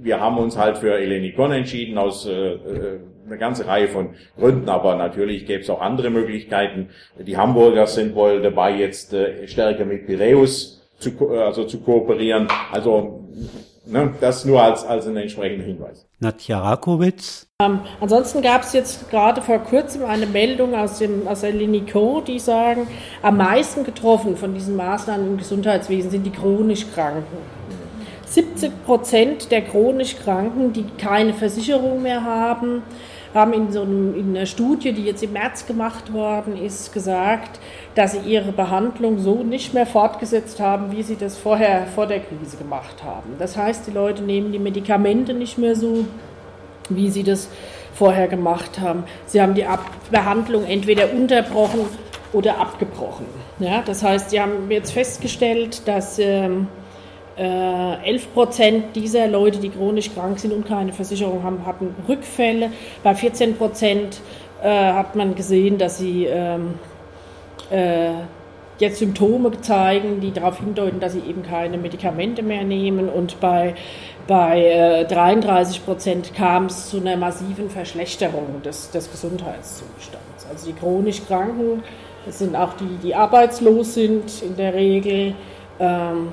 [SPEAKER 3] wir haben uns halt für Elenikon entschieden aus äh, äh eine ganze Reihe von Gründen, aber natürlich gäbe es auch andere Möglichkeiten. Die Hamburger sind wohl dabei, jetzt äh, stärker mit Piräus zu, äh, also zu kooperieren. Also ne, das nur als, als ein entsprechender Hinweis.
[SPEAKER 1] Nadja Rakowitz.
[SPEAKER 2] Ähm, ansonsten gab es jetzt gerade vor kurzem eine Meldung aus dem aus der Linico, die sagen, am meisten getroffen von diesen Maßnahmen im Gesundheitswesen sind die chronisch Kranken. 70 Prozent der chronisch Kranken, die keine Versicherung mehr haben, haben in so einem, in einer Studie, die jetzt im März gemacht worden ist, gesagt, dass sie ihre Behandlung so nicht mehr fortgesetzt haben, wie sie das vorher vor der Krise gemacht haben. Das heißt, die Leute nehmen die Medikamente nicht mehr so, wie sie das vorher gemacht haben. Sie haben die Ab Behandlung entweder unterbrochen oder abgebrochen. Ja, das heißt, sie haben jetzt festgestellt, dass ähm, 11 äh, Prozent dieser Leute, die chronisch krank sind und keine Versicherung haben, hatten Rückfälle. Bei 14 Prozent äh, hat man gesehen, dass sie ähm, äh, jetzt Symptome zeigen, die darauf hindeuten, dass sie eben keine Medikamente mehr nehmen. Und bei, bei 33 Prozent kam es zu einer massiven Verschlechterung des, des Gesundheitszustands. Also die chronisch Kranken, das sind auch die, die arbeitslos sind in der Regel. Ähm,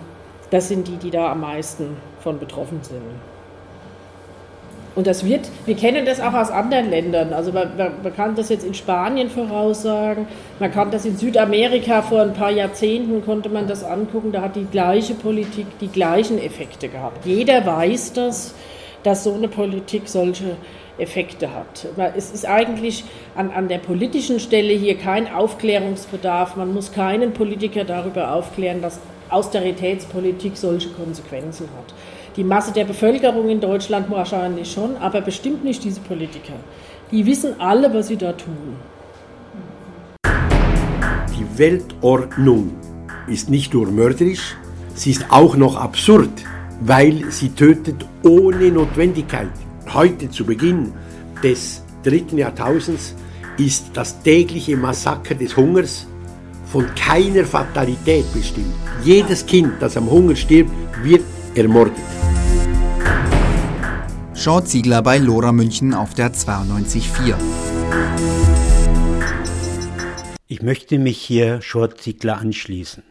[SPEAKER 2] das sind die, die da am meisten von betroffen sind. Und das wird, wir kennen das auch aus anderen Ländern. Also man, man, kann das jetzt in Spanien voraussagen, man kann das in Südamerika vor ein paar Jahrzehnten konnte man das angucken, da hat die gleiche Politik die gleichen Effekte gehabt. Jeder weiß das, dass so eine Politik solche Effekte hat. Es ist eigentlich an, an der politischen Stelle hier kein Aufklärungsbedarf. Man muss keinen Politiker darüber aufklären, dass Austeritätspolitik solche Konsequenzen hat. Die Masse der Bevölkerung in Deutschland wahrscheinlich schon, aber bestimmt nicht diese Politiker. Die wissen alle, was sie da tun.
[SPEAKER 4] Die Weltordnung ist nicht nur mörderisch, sie ist auch noch absurd, weil sie tötet ohne Notwendigkeit. Heute zu Beginn des dritten Jahrtausends ist das tägliche Massaker des Hungers von keiner Fatalität bestimmt. Jedes Kind, das am Hunger stirbt, wird ermordet.
[SPEAKER 5] Short Ziegler bei Lora München auf der 92.4.
[SPEAKER 1] Ich möchte mich hier Short Ziegler anschließen.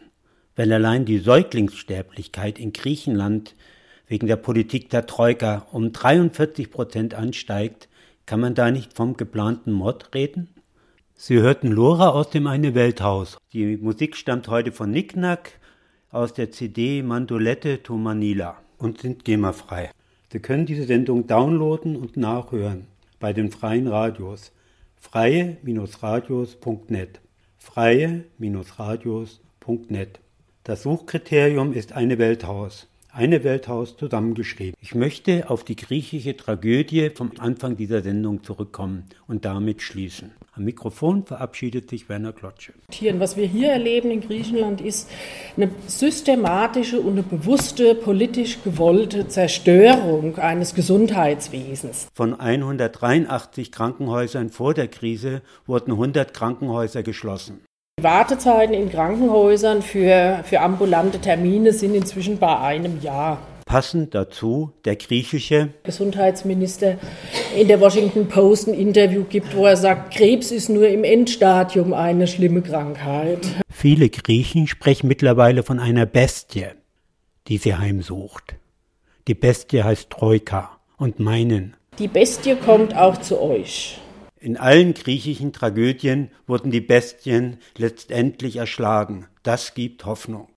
[SPEAKER 1] Wenn allein die Säuglingssterblichkeit in Griechenland wegen der Politik der Troika um 43 Prozent ansteigt, kann man da nicht vom geplanten Mord reden? Sie hörten Lora aus dem Eine Welthaus. Die Musik stammt heute von Nicknack aus der CD Mandolette to Manila und sind GEMA-frei. Sie können diese Sendung downloaden und nachhören bei den freien Radios. freie-radios.net freie-radios.net Das Suchkriterium ist eine Welthaus. Eine Welthaus zusammengeschrieben. Ich möchte auf die griechische Tragödie vom Anfang dieser Sendung zurückkommen und damit schließen. Am Mikrofon verabschiedet sich Werner Klotsche.
[SPEAKER 2] Was wir hier erleben in Griechenland ist eine systematische und eine bewusste politisch gewollte Zerstörung eines Gesundheitswesens.
[SPEAKER 1] Von 183 Krankenhäusern vor der Krise wurden 100 Krankenhäuser geschlossen.
[SPEAKER 2] Die Wartezeiten in Krankenhäusern für, für ambulante Termine sind inzwischen bei einem Jahr.
[SPEAKER 1] Passend dazu der griechische
[SPEAKER 2] Gesundheitsminister in der Washington Post ein Interview gibt, wo er sagt, Krebs ist nur im Endstadium eine schlimme Krankheit.
[SPEAKER 1] Viele Griechen sprechen mittlerweile von einer Bestie, die sie heimsucht. Die Bestie heißt Troika und meinen.
[SPEAKER 2] Die Bestie kommt auch zu euch.
[SPEAKER 1] In allen griechischen Tragödien wurden die Bestien letztendlich erschlagen. Das gibt Hoffnung.